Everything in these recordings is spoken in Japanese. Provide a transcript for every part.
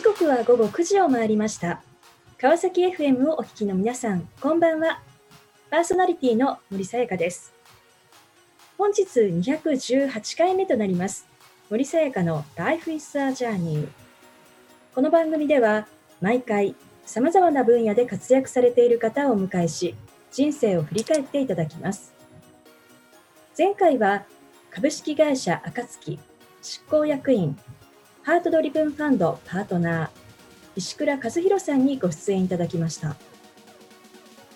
時刻は午後9時を回りました。川崎 FM をお聞きの皆さんこんばんは。パーソナリティの森さやかです。本日218回目となります。森さやかの Life is a Journey この番組では毎回様々な分野で活躍されている方をお迎えし人生を振り返っていただきます。前回は株式会社暁執行役員ハートドリブンファンドパートナー石倉和弘さんにご出演いただきました。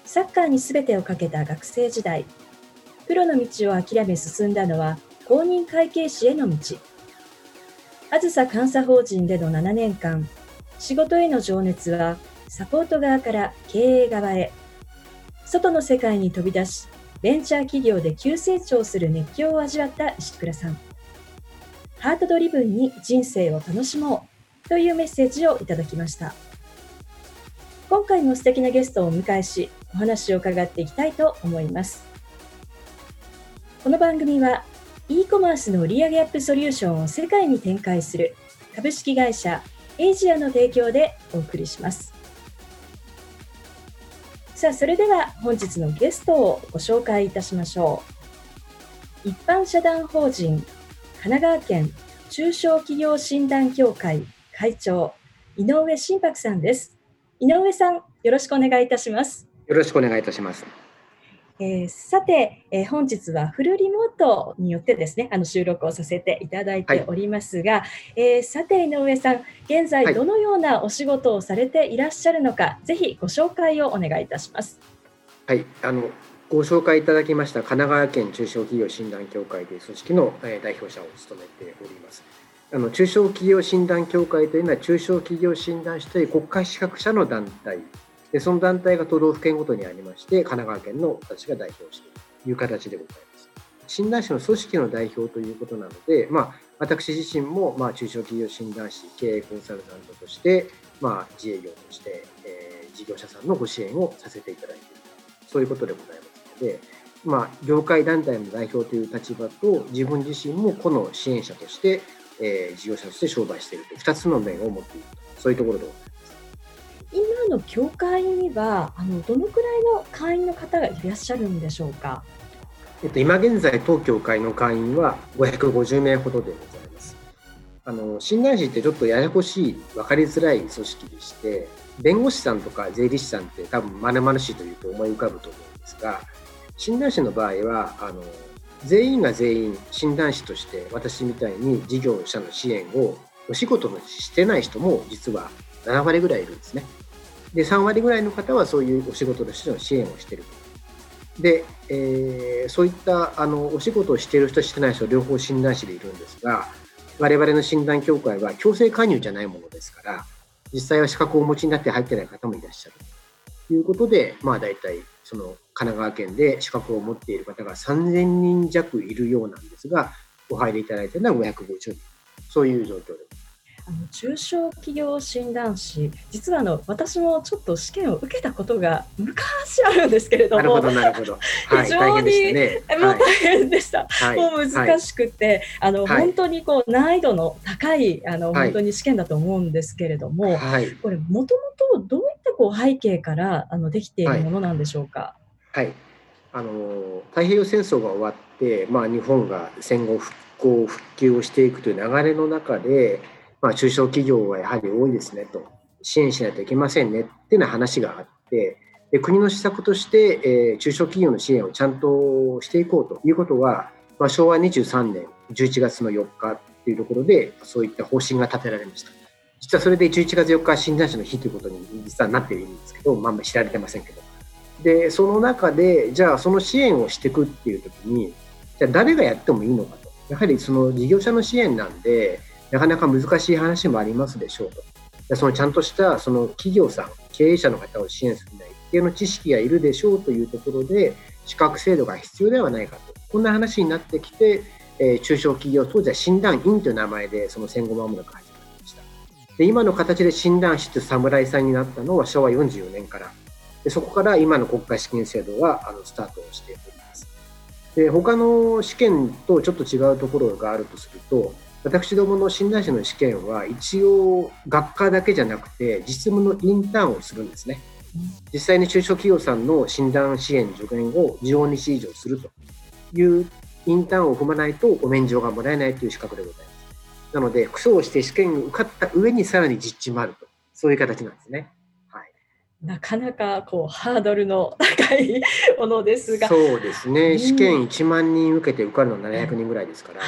サッカーに全てをかけた学生時代プロの道を諦め進んだのは公認会計士への道。あずさ監査法人での7年間仕事への情熱はサポート側から経営側へ。外の世界に飛び出しベンチャー企業で急成長する熱狂を味わった石倉さん。ハートドリブンに人生を楽しもう。というメッセージをいただきました。今回も素敵なゲストをお迎えしお話を伺っていきたいと思います。この番組は e コマースの売上アップソリューションを世界に展開する株式会社エイジアの提供でお送りします。さあそれでは本日のゲストをご紹介いたしましょう。一般社団法人神奈川県中小企業診断協会会長井上真白さんです。井上さんよろしくお願いいたします。よろしくお願いいたします。えー、さて、えー、本日はフルリモートによってですねあの収録をさせていただいておりますが、はい、えー、さて井上さん現在どのようなお仕事をされていらっしゃるのか、はい、ぜひご紹介をお願いいたします。はい。あのご紹介いただきました神奈川県中小企業診断協会という組織の代表者を務めております。あの中小企業診断協会というのは中小企業診断士という国家資格者の団体でその団体が都道府県ごとにありまして神奈川県の私が代表しているという形でございます。診断士の組織の代表ということなので、まあ、私自身も、まあ、中小企業診断士経営コンサルタントとして、まあ、自営業として、えー、事業者さんのご支援をさせていただいているそういうことでございます。で、まあ、業界団体の代表という立場と自分自身も個の支援者として、えー、事業者として商売しているという2つの面を持っているとそういうところでございます？今の協会にはあのどのくらいの会員の方がいらっしゃるんでしょうか？えっと、今現在当協会の会員は550名ほどでございます。あの診断士ってちょっとややこしい分かりづらい組織でして弁護士さんとか税理士さんって多分まるまるしというと思い浮かぶと思うんですが診断士の場合はあの全員が全員診断士として私みたいに事業者の支援をお仕事のしてない人も実は7割ぐらいいるんですね。で3割ぐらいの方はそういうお仕事としての支援をしているで、えー、そういったあのお仕事をしている人してない人両方診断士でいるんですが我々の診断協会は強制加入じゃないものですから実際は資格をお持ちになって入ってない方もいらっしゃるということでまあ大体その神奈川県で資格を持っている方が3000人弱いるようなんですが、お入りいただいているのは550人、そういう状況であの中小企業診断士、実はあの私もちょっと試験を受けたことが昔あるんですけれども、なるほど 非常に、ね、もう大変でした、はい、もう難しくて、はい、あの、はい、本当にこう難易度の高いあの、本当に試験だと思うんですけれども、これもともとどういったこう背景からあのできているものなんでしょうか？はい、あの太平洋戦争が終わって、まあ、日本が戦後復興復旧をしていくという流れの中で、まあ、中小企業はやはり多いですねと支援しないといけませんねっていうような話があってで国の施策として、えー、中小企業の支援をちゃんとしていこうということは、まあ、昭和23年11月の4日っていうところでそういった方針が立てられました。実はそれで11月4日は診断士の日ということに実はなっているんですけど、まあ、知られてませんけど。でその中でじゃあその支援をしていくっていう時にじゃあ誰がやってもいいのかと。やはりその事業者の支援なんでなかなか難しい話もありますでしょうと。そのちゃんとしたその企業さん経営者の方を支援するには一定の知識がいるでしょうというところで資格制度が必要ではないかと。こんな話になってきて、えー、中小企業当時は診断員という名前でその戦後間もなくで今の形で診断士と侍さんになったのは昭和44年からでそこから今の国家試験制度はあのスタートをしております。で他の試験とちょっと違うところがあるとすると私どもの診断士の試験は一応学科だけじゃなくて実務のインターンをするんですね。実際に中小企業さんの診断支援助言を15日以上するというインターンを踏まないとお免状がもらえないという資格でございます。なので、苦をして試験を受かった上にさらに実地もあると、そういう形なんですね。はい、なかなかこうハードルの高いものですが。そうですね、試験1万人受けて受かるのは700人ぐらいですから。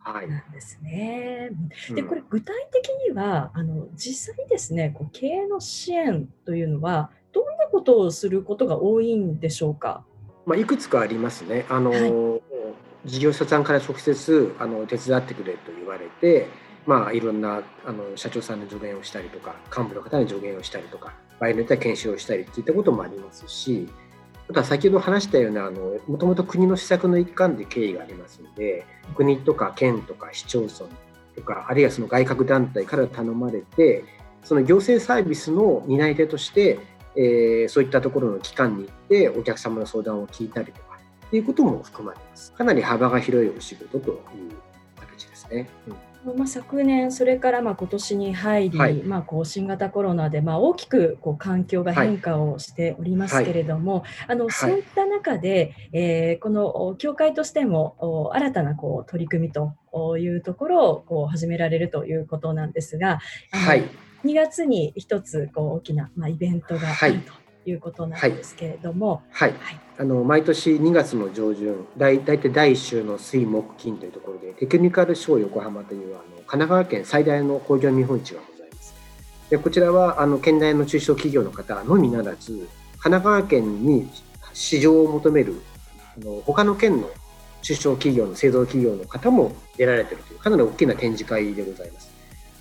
はい、なんですね。で、これ具体的には、あの実際にですね、こう経営の支援というのは、どんなことをすることが多いんでしょうか？まあ、いくつかありますね。あの、はい、事業者さんから直接あの手伝ってくれと言われて、まあ、いろんなあの社長さんの助言をしたりとか幹部の方に助言をしたりとか場合によっては研修をしたりといったこともありますしあとは先ほど話したようなもともと国の施策の一環で経緯がありますので国とか県とか市町村とかあるいはその外郭団体から頼まれてその行政サービスの担い手として、えー、そういったところの機関に行ってお客様の相談を聞いたりとっていうことも含まれます。かなり幅が広いお仕事という形ですね。うん。まあ、昨年、それからまあ今年に入り、はい、まあ、こう新型コロナでまあ大きくこう環境が変化をしておりますけれども、はい、あのそういった中で、えー、この協会としても新たなこう取り組みというところをこう始められるということなんですが、はい、2月に一つこう大きなまあイベントがあるということなんですけれども、はい、はい、あの毎年2月の上旬大体第1週の水木金というところでテクニカルショー横浜というあの神奈川県最大の工業見本市がございます。でこちらはあの県内の中小企業の方のみならず神奈川県に市場を求めるあの他の県の中小企業の製造企業の方も出られているというかなり大きな展示会でございます。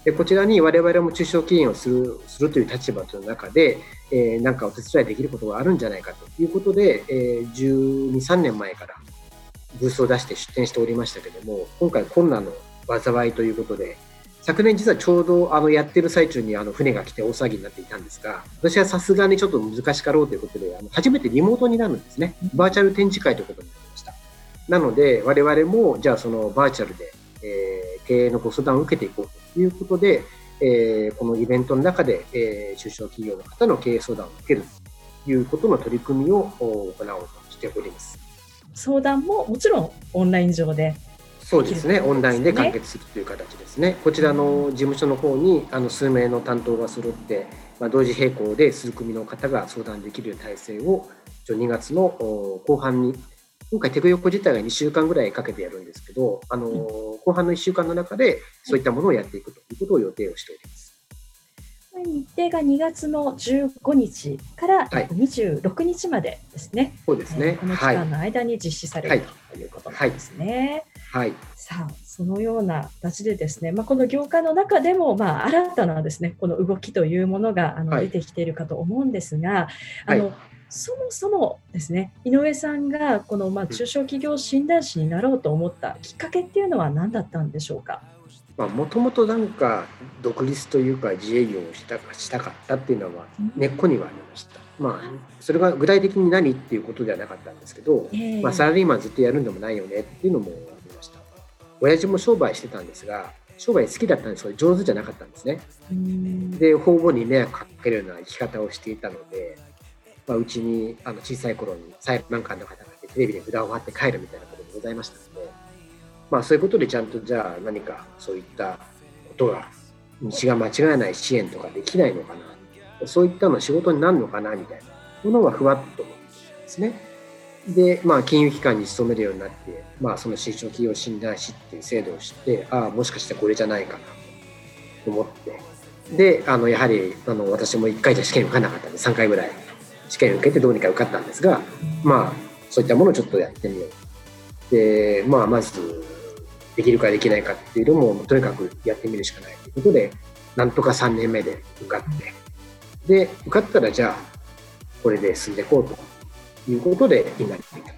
でこちらに我々も中小企業をするするという立場という中で、えー、なんかお手伝いできることがあるんじゃないかということで、えー、12、3年前からブースを出して出展しておりましたけども、今回困難の災いということで、昨年実はちょうどあのやってる最中にあの船が来て大騒ぎになっていたんですが、私はさすがにちょっと難しかろうということで、あの初めてリモートになるんですね。バーチャル展示会ということになりました。なので、我々もじゃあそのバーチャルで、えー、経営のご相談を受けていこうということで、えー、このイベントの中で、えー、中小企業の方の経営相談を受けるということの取り組みを行おうとしております。相談ももちろんオンライン上でそうですね、オンラインで完結するという形ですね。こちらの事務所の方にあの数名の担当が揃って、まあ、同時並行で数組の方が相談できる体制を2月の後半に今回、テクヨコ自体が2週間ぐらいかけてやるんですけど、あの、後半の1週間の中で、そういったものをやっていくということを予定をしております。日程が2月の15日から26日までですね。そうですね。この期間の間に実施される、ということなんですね。はい。さあ、そのような形でですね、まあ、この業界の中でも、まあ、新たなですね、この動きというものがあの、出てきているかと思うんですが、あの、そもそもですね井上さんがこのまあ中小企業診断士になろうと思ったきっかけっていうのは何だったんでしょうか？もともとなんか独立というか自営業をしたしたかったっていうのは根っこにはありました。まあ、それが具体的に何っていうことではなかったんですけど、えー、まあ、サラリーマンずっとやるんでもないよねっていうのもありました。親父も商売してたんですが商売好きだったんですけど上手じゃなかったんですね。で方々に迷惑かけるような生き方をしていたのでまあ、うちにあの小さい頃に裁判官の方がテレビで札を貼って帰るみたいなこともございましたので、まあ、そういうことでちゃんとじゃあ何かそういったことが道が間違えない支援とかできないのかなそういったの仕事になるのかなみたいなものがふわっと思ってですね。で、まあ、金融機関に勤めるようになって、まあ、その新商企業診断士っていう制度を知ってああもしかしてこれじゃないかなと思ってであのやはりあの私も1回じゃ試験受かんなかったんで3回ぐらい試験受けてどうにか受かったんですが、まあ、そういったものをちょっとやってみよう。で、まあ、まず、できるかできないかっていうのも、とにかくやってみるしかないということで、なんとか3年目で受かって、で、受かったら、じゃあ、これで進んでいこうということで、今にっていたとい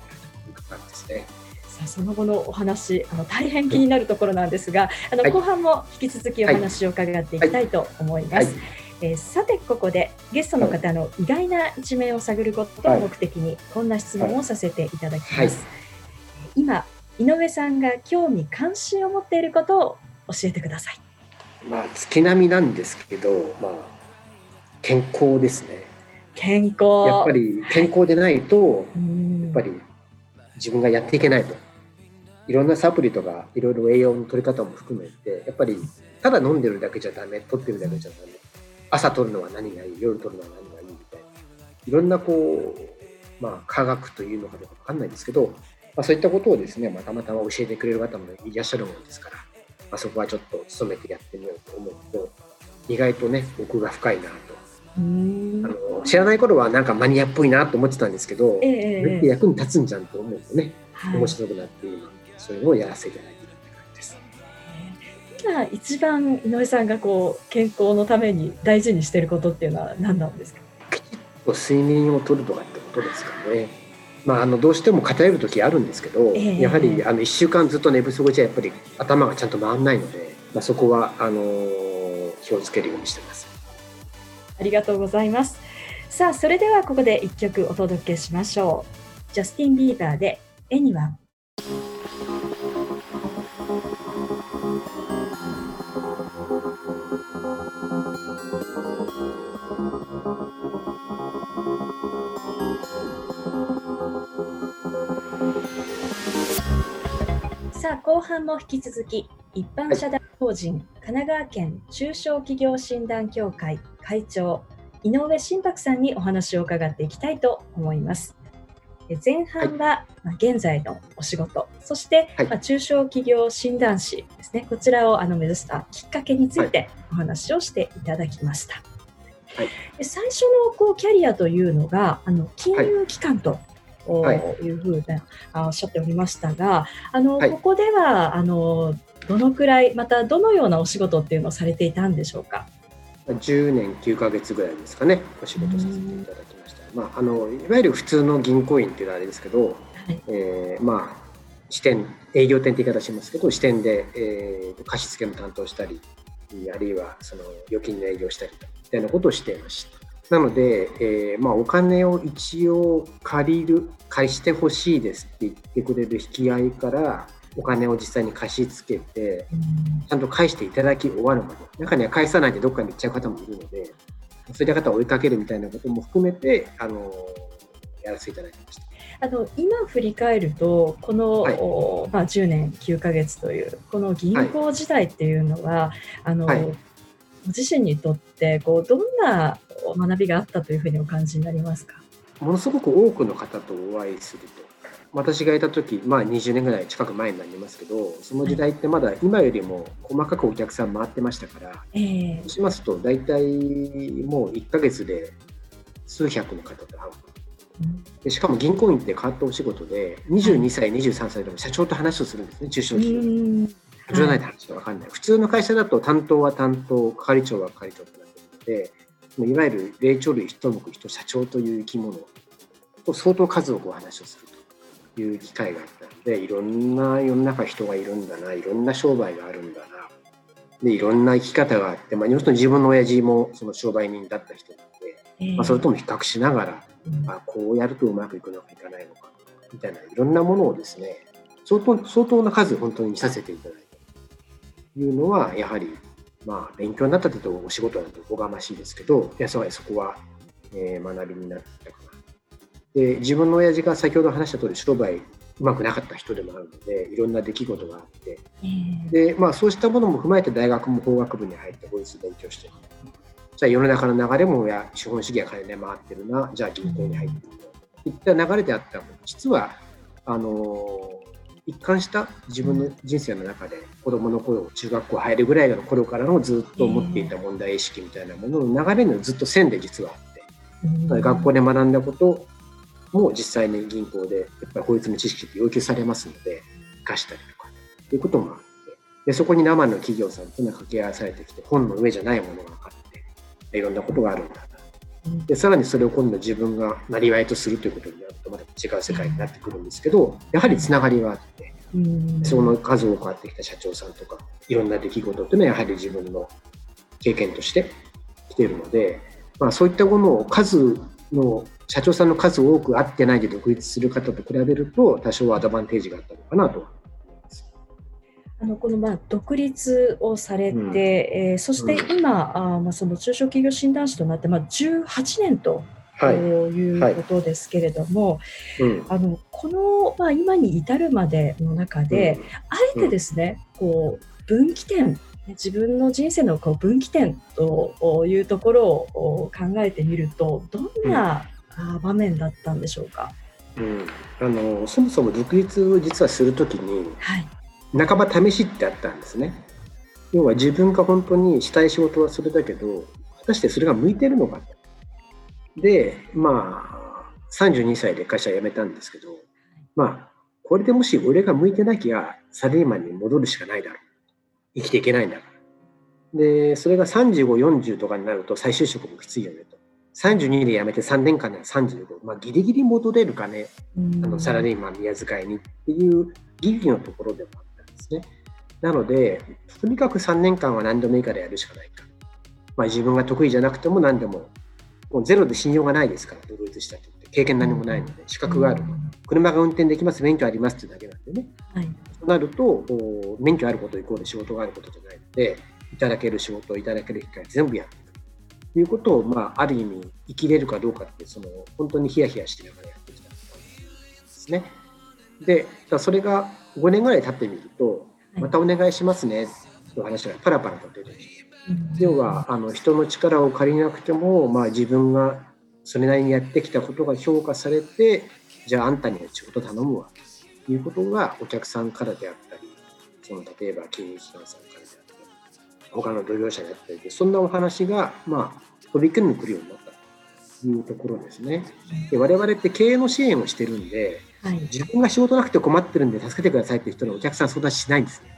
う感じですね。さあその後のお話あの大変気になるところなんですが、あの、後半も引き続きお話を伺っていきたいと思います。はいはいえー、さてここでゲストの方の意外な一面を探ることを目的にこんな質問をさせていただきます、はい、今井上さんが興味関心を持っていることを教えてください。まあ月並みなんですけど、まあ健康ですね。健康。やっぱり健康でないと、やっぱり自分がやっていけないと。いろんなサプリとかいろいろ栄養の取り方も含めてやっぱりただ飲んでるだけじゃダメ取ってるだけじゃダメ朝取るのは何がいい？夜取るのは何がいい？みたいな。いろんなこうまあ科学というのかどうか分かんないですけど、まあ、そういったことをですね、まあ、たまたま教えてくれる方もいらっしゃるものですから、まあ、そこはちょっと努めてやってみようと思うと意外とね奥が深いなと。あの知らない頃はなんかマニアっぽいなと思ってたんですけど、えー、役に立つんじゃんと思うとね、はい、面白くなって今そういうのをやらせていただいて。今一番井上さんがこう健康のために大事にしていることっていうのは何なんですか？睡眠をとるとかってことですかね。まあ、あのどうしても偏る時あるんですけど、えー、やはりあの1週間ずっと寝不足じゃやっぱり頭がちゃんと回らないので、まあ、そこはあの気をつけるようにしてます。ありがとうございます。さあ、それではここで1曲お届けしましょう。ジャスティン・ビーバーで「Anyone」。さあ後半も引き続き一般社団法人神奈川県中小企業診断協会会長井上真博さんにお話を伺っていきたいと思います。前半は、ま現在のお仕事、そして、ま中小企業診断士ですね、こちらをあの目指したきっかけについてお話をしていただきました。はい、で最初のこうキャリアというのがあの金融機関とい。うふうな、おっしゃっておりましたが、あの、ここではあのどのくらいまたどのようなお仕事っていうのをされていたんでしょうか？10年9か月ぐらいですかねお仕事させていただきました、まあ、あのいわゆる普通の銀行員っていうのはあれですけど、はい、えー、まあ支店営業店って言い方しますけど支店で、えー、貸付も担当したりあるいはその預金の営業したりみたいなことをしていましたなので、えーまあ、お金を一応借りる貸してほしいですって言ってくれる引き合いからお金を実際に貸し付けて、ちゃんと返していただき終わるまで、中には返さないでどっかに行っちゃう方もいるので、そういった方を追いかけるみたいなことも含めて、あのやらせていただきました。あの今振り返ると、この、はい、まあ、10年9か月という、この銀行時代っていうのは、はい、あの、はい、ご自身にとってこうどんな学びがあったというふうにお感じになりますか？ものすごく多くの方とお会いすると。私がいた時、まあ、20年ぐらい近く前になりますけどその時代ってまだ今よりも細かくお客さん回ってましたから、えー、そうしますと大体もう1か月で数百の方と会う。でしかも銀行員って変わったお仕事で22歳、23歳でも社長と話をするんですね中小企業じゃない。と話が分かんない、普通の会社だと担当は担当係長は係長となってるのでいわゆる霊長類一目一社長という生き物と相当数多くお話をするという機会があったのでいろんな世の中人がいるんだないろんな商売があるんだなでいろんな生き方があって、まあ、要するに自分の親父もその商売人だった人なので、えー、まあ、それとも比較しながら、あこうやるとうまくいくのかいかないのかみたいないろんなものをですね相当相当な数本当に見させていただいたというのはやはりまあ勉強になったとお仕事だとおこがましいですけどいやそこは、えー、学びになったかで自分の親父が先ほど話した通り商売うまくなかった人でもあるのでいろんな出来事があって、でまあ、そうしたものも踏まえて大学も法学部に入って法律勉強してじゃあ世の中の流れもや資本主義が金で回ってるな。じゃあ銀行に入っていった流れであったの。実はあの一貫した自分の人生の中で子どもの頃中学校入るぐらいの頃からのずっと持っていた問題意識みたいなものの流れのずっと線で実はあって、学校で学んだことも実際に銀行でやっぱり法律の知識って要求されますので生かしたりとかっていうこともあって。でそこに生の企業さんというのは掛け合わされてきて本の上じゃないものが分かっていろんなことがあるんだでさらにそれを今度自分がなりわいとするということになるとまた違う世界になってくるんですけどやはりつながりはあってその数多くあってきた社長さんとかいろんな出来事っていうのはやはり自分の経験として来ているので、まあ、そういったものを数の社長さんの数多く会ってないで独立する方と比べると多少アドバンテージがあったのかなとあのこのまあ独立をされて、うん、えー、そして今、うん、あまあ、その中小企業診断士となって、まあ、18年ととい。うことですけれども、はい。はいあのこの、まあ、今に至るまでの中で、あえてですね、こう分岐点自分の人生のこう分岐点というところを考えてみるとどんな場面だったんでしょうか、うん、あのそもそも独立を実はするときに、はい、半ば試しってあったんですね。要は自分が本当にしたい仕事はそれだけど果たしてそれが向いてるのかでまあ32歳で会社辞めたんですけどまあこれでもし俺が向いてなきゃサラリーマンに戻るしかないだろう。生きていけないんだから。でそれが3540とかになると再就職もきついよねと。32で辞めて3年間では35、まあ、ギリギリ戻れるかね、あのサラリーマン宮遣いにっていうギリギリのところでもあっですね。なので、とにかく3年間は何でもいいからやるしかないか。まあ、自分が得意じゃなくても何でも、もうゼロで信用がないですから、独立したって経験何もないので、資格がある。車が運転できます、免許ありますってだけなんでね。はい、となると、免許あることイコール仕事があることじゃないので、いただける仕事、いただける機会全部やってということを、まあ、ある意味生きれるかどうかってその本当にヒヤヒヤしながらやってきたですね。でそれが5年ぐらい経ってみるとまたお願いしますねという話がパラパラと出てきて、要はあの人の力を借りなくても、まあ、自分がそれなりにやってきたことが評価されてじゃああんたには仕事頼むわということがお客さんからであったりその例えば金融機関さんからであったり他の同業者であったりでそんなお話が、まあ、飛び込んでくるようになったというところですね。で我々って経営の支援をしてるんで、はい、自分が仕事なくて困ってるんで助けてくださいっていう人のお客さん相談しないんですね。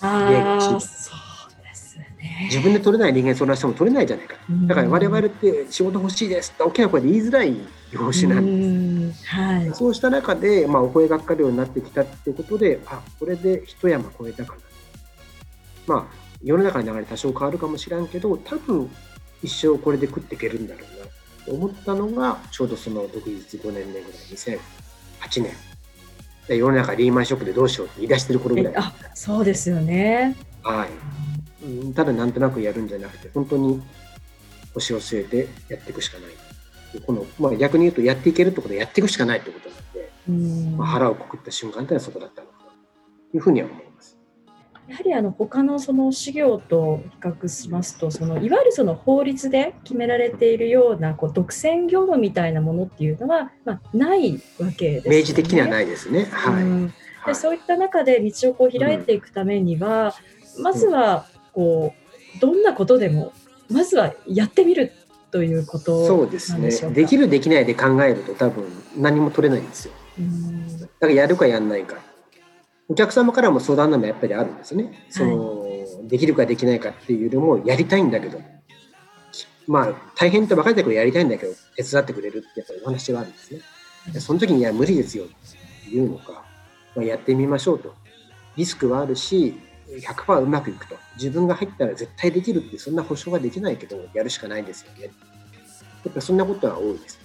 あそうですね。自分で取れない人間相談しても取れないじゃないか。だから我々って仕事欲しいですって大きな声で言いづらい業種なんです。はい、そうした中で、まあ、お声がかかるようになってきたっていうことで、あこれで一山越えたかな。まあ世の中の流れ多少変わるかもしれんけど多分一生これで食っていけるんだろうなと思ったのがちょうどその独立5年目ぐらい2008年。で世の中リーマンショックでどうしようって言い出してる頃ぐらい。あそうですよね。はい。ただなんとなくやるんじゃなくて本当に腰を据えてやっていくしかない。この、まあ、逆に言うとやっていけるってことでやっていくしかないってことなんで、まあ、腹をくくった瞬間っていうのはそこだったのかな。というふうには思いやはりあの他のその事業と比較しますとそのいわゆるその法律で決められているようなこう独占業務みたいなものっていうのは、まあ、ないわけです、ね、明示的にはないですね。はい、うん、でそういった中で道をこう開いていくためには、うん、まずはこうどんなことでもまずはやってみるということそうですね。できるできないで考えると多分何も取れないんですよ。だからやるかやんないかお客様からも相談のもやっぱりあるんですね。その、はい、できるかできないかっていうよりも、やりたいんだけど、まあ、大変って分かってくれやりたいんだけど、手伝ってくれるってやっぱりお話はあるんですね。その時に、いや、無理ですよっていうのか、まあ、やってみましょうと。リスクはあるし、100%うまくいくと。自分が入ったら絶対できるって、そんな保証はできないけど、やるしかないんですよね。やっぱそんなことは多いです。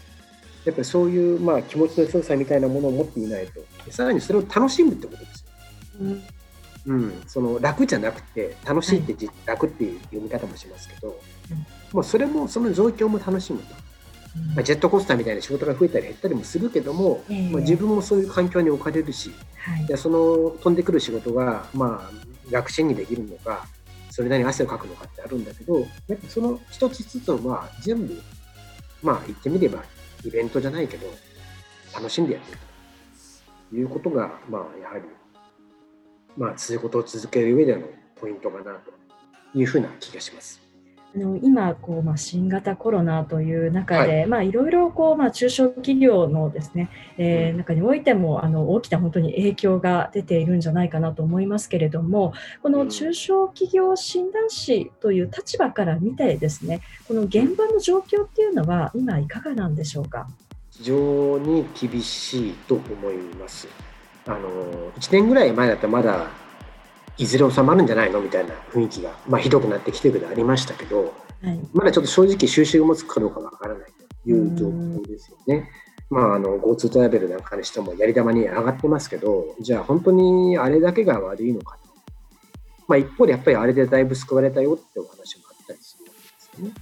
やっぱりそういう、まあ、気持ちの強さみたいなものを持っていないと、さらにそれを楽しむってこと。うん、その楽じゃなくて楽しいって楽っていう読み方もしますけど、もうそれもその状況も楽しむと、まあ、ジェットコースターみたいな仕事が増えたり減ったりもするけども、まあ、自分もそういう環境に置かれるし、はい、その飛んでくる仕事がまあ楽ちんにできるのかそれなりに汗をかくのかってあるんだけどやっぱその一つずつは全部まあ言ってみればイベントじゃないけど楽しんでやってるということがまあやはりまあ、続くことを続ける上でのポイントかなというふうな気がします。あの今こう、まあ、新型コロナという中で、はいまあ、いろいろこう、まあ、中小企業のですね、えー、中においてもあの大きな本当に影響が出ているんじゃないかなと思いますけれどもこの中小企業診断士という立場から見てですねこの現場の状況っていうのは今いかがなんでしょうか？非常に厳しいと思います。あの1年ぐらい前だったらまだいずれ収まるんじゃないのみたいな雰囲気が、まあ、ひどくなってきてるけどありましたけど、はい、まだちょっと正直収集がつくかどうかわからないという状況ですよね。まあ、あの GoTo トラベルなんかにしてもやり玉に上がってますけどじゃあ本当にあれだけが悪いのかまあ、一方でやっぱりあれでだいぶ救われたよってお話もあったりするわけですよね。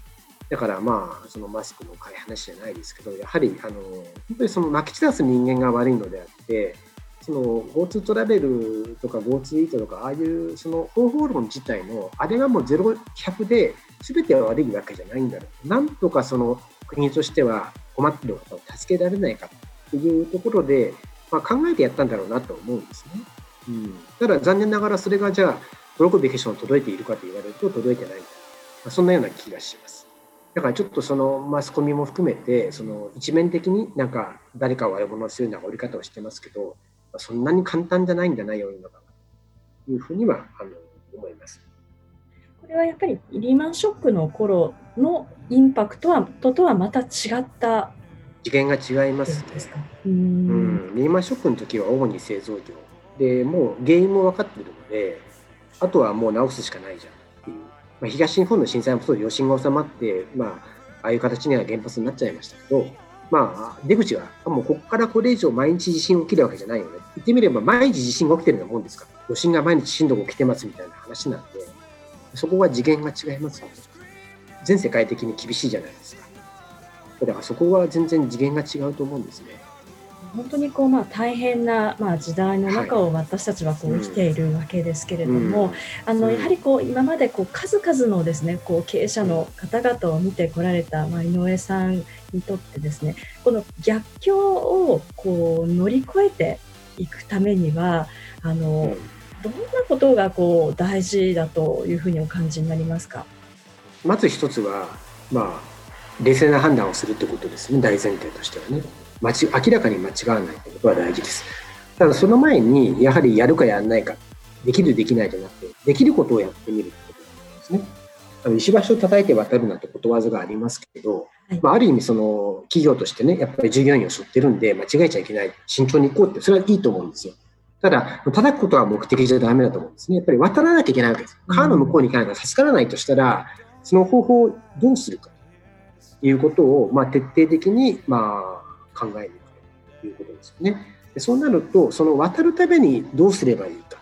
だからまあ、そのマスクの買い話じゃないですけど、やはり、あの、本当にそのまき散らす人間が悪いのであって、その GoTo トラベルとか GoTo イートとか、ああいうその方法論自体の、あれがもうゼロ100で、全ては悪いわけじゃないんだろう。なんとかその国としては困っている方を助けられないかっていうところで、まあ、考えてやったんだろうなと思うんですね。うん、ただ残念ながらそれがじゃあ届くべき人に届いているかと言われると届いてないまあ、そんなような気がします。だからちょっとそのマスコミも含めてその一面的になんか誰かを悪者するような折り方をしてますけど、そんなに簡単じゃないんじゃないようなというふうにはあの思います。これはやっぱりリーマンショックの頃のインパクトはととはまた違った次元が違いますね。うん、リーマンショックの時は主に製造業でもう原因も分かってるのであとはもう直すしかないじゃんっていう、まあ、東日本の震災もそうで余震が収まって、まあ、ああいう形には原発になっちゃいましたけど、まあ、出口はもうここからこれ以上毎日地震起きるわけじゃないよね。言ってみれば毎日地震が起きてるようなもんですから。余震が毎日震度が起きてますみたいな話なんでそこは次元が違いますよね。全世界的に厳しいじゃないですか。だからそこは全然次元が違うと思うんですね。本当にこうまあ大変なまあ時代の中を私たちはこう生きているわけですけれども、あのやはりこう今までこう数々のですねこう経営者の方々を見てこられたまあ井上さんにとってですねこの逆境をこう乗り越えていくためにはあのどんなことがこう大事だというふうにお感じになりますか？まず一つはまあ冷静な判断をするってことですね大前提としてはね間ち明らかに間違わないってことは大事ですただその前にやはりやるかやらないかできるできないじゃなくてできることをやってみるってことなんですねあの石橋を叩いて渡るなんてことわざがありますけど、はい、まあ、ある意味その企業としてねやっぱり従業員を背負ってるんで間違えちゃいけない慎重に行こうってそれはいいと思うんですよただ、叩くことは目的じゃダメだと思うんですね。やっぱり渡らなきゃいけないわけです。川の向こうに行かないから助からないとしたら、その方法をどうするか。いうことを、まあ、徹底的に、まあ、考えていくということですよね。でそうなると、その渡るためにどうすればいいか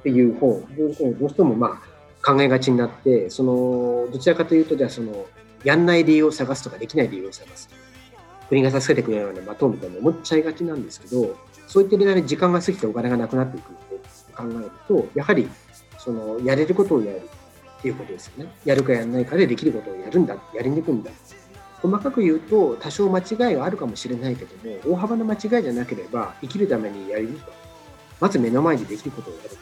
っていう方、どうしてもまあ考えがちになって、そのどちらかというと、じゃあその、やんない理由を探すとか、できない理由を探す。国が助けてくれるような待とうみたいな思っちゃいがちなんですけど、そういった間に時間が過ぎてお金がなくなっていくって考えると、やはりそのやれることをやるっていうことですよね。やるかやらないかでできることをやるんだ、やりにくいんだ。細かく言うと、多少間違いはあるかもしれないけども、大幅な間違いじゃなければ、生きるためにやると。まず目の前でできることをやる。や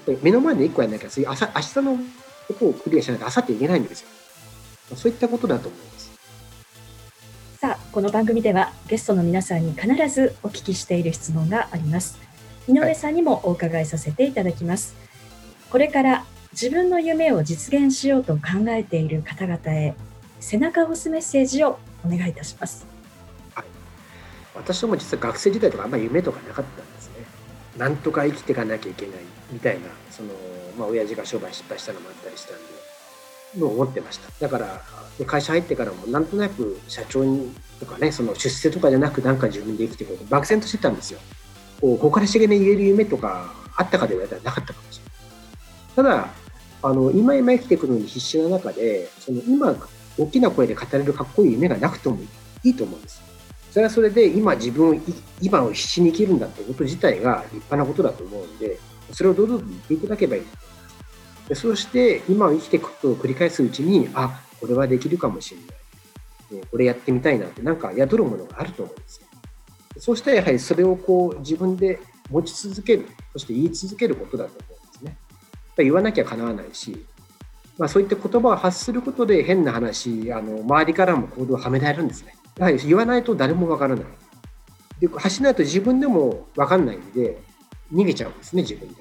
っぱり目の前で1個やらなきゃ、そういう明日のことをクリアしないと、明後日いけないんですよ。そういったことだと思います。さあ、この番組ではゲストの皆さんに必ずお聞きしている質問があります。井上さんにもお伺いさせていただきます。はい、これから自分の夢を実現しようと考えている方々へ背中を押すメッセージをお願いいたします。はい、私ども実は学生時代とかあんまり夢とかなかったんですね。なんとか生きていかなきゃいけないみたいな、その、まあ、親父が商売失敗したのもあったりしたんで、もう思ってました。だから、会社入ってからもなんとなく社長にとかね、その出世とかじゃなくなんか自分で生きていこうと漠然としてたんですよ。こう、誇らしげに言える夢とかあったかで言われたらなかったかもしれない。ただ、あの今今生きていくのに必死な中でその今大きな声で語れるかっこいい夢がなくてもいいと思うんです。それはそれで今自分を今を必死に生きるんだってこと自体が立派なことだと思うんでそれをどうぞ言っていただけばいいでそして今を生きていくことを繰り返すうちにあこれはできるかもしれない。これやってみたいなってなんか宿るものがあると思うんですよ。そうしたらやはりそれをこう自分で持ち続けるそして言い続けることだと思うぱ言わなきゃかなわないし、まあ、そういった言葉を発することで変な話あの周りからも行動をはめられるんですね。やはり言わないと誰もわからない。で発しないと自分でもわかんないんで逃げちゃうんですね自分で。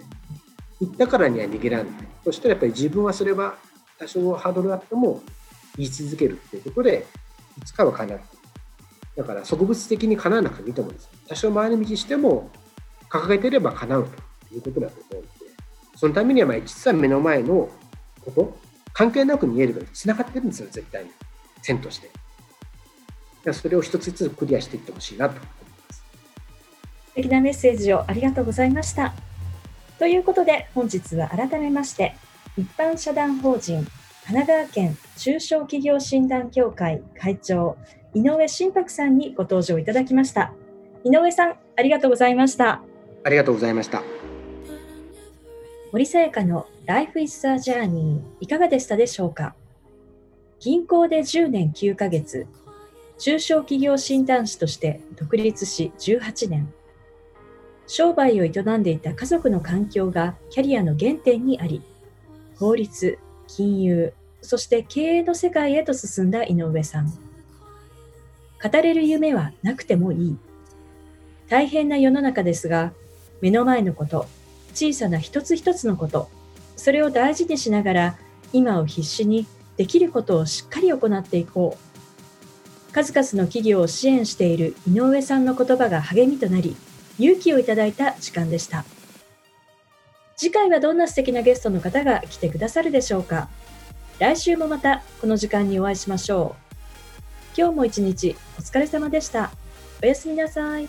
言ったからには逃げられない。そしたらやっぱり自分はそれは多少ハードルがあっても言い続けるっていうことでいつかは叶う。だから植物的に叶わなくてもいいと思うんです多少回り道しても掲げてれば叶うということだと思うのでそのためにはまあ実は目の前のこと関係なく見えるからつながってるんですよ絶対に。線として。それを一つずつクリアしていってほしいなと思います。素敵なメッセージをありがとうございました。ということで本日は改めまして一般社団法人神奈川県中小企業診断協会会長井上真白さんにご登場いただきました。井上さんありがとうございました。ありがとうございました森さやかの Life is a Journey いかがでしたでしょうか？銀行で10年9ヶ月中小企業診断士として独立し18年。商売を営んでいた家族の環境がキャリアの原点にあり法律金融そして経営の世界へと進んだ井上さん。語れる夢はなくてもいい。大変な世の中ですが目の前のこと小さな一つ一つのこと。それを大事にしながら今を必死にできることをしっかり行っていこう。数々の企業を支援している井上さんの言葉が励みとなり勇気をいただいた時間でした。次回はどんな素敵なゲストの方が来てくださるでしょうか。来週もまたこの時間にお会いしましょう。今日も一日お疲れ様でした。おやすみなさい。